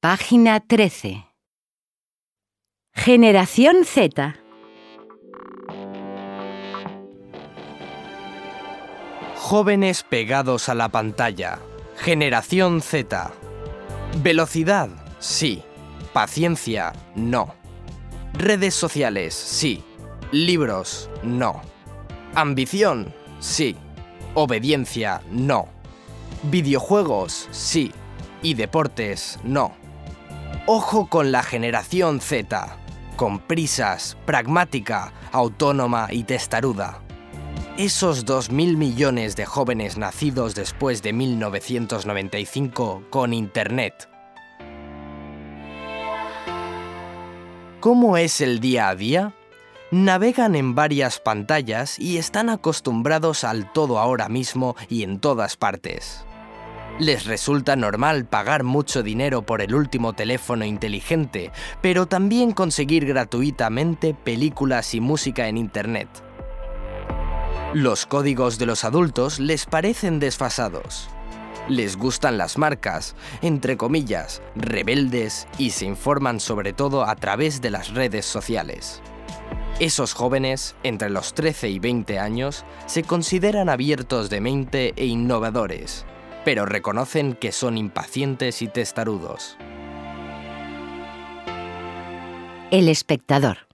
Página 13. Generación Z. Jóvenes pegados a la pantalla. Generación Z. Velocidad, sí. Paciencia, no. Redes sociales, sí. Libros, no. Ambición, sí. Obediencia, no. Videojuegos, sí. Y deportes, no. Ojo con la generación Z, con prisas, pragmática, autónoma y testaruda. Esos 2.000 millones de jóvenes nacidos después de 1995 con Internet. ¿Cómo es el día a día? Navegan en varias pantallas y están acostumbrados al todo ahora mismo y en todas partes. Les resulta normal pagar mucho dinero por el último teléfono inteligente, pero también conseguir gratuitamente películas y música en Internet. Los códigos de los adultos les parecen desfasados. Les gustan las marcas, entre comillas, rebeldes y se informan sobre todo a través de las redes sociales. Esos jóvenes, entre los 13 y 20 años, se consideran abiertos de mente e innovadores, pero reconocen que son impacientes y testarudos. El espectador.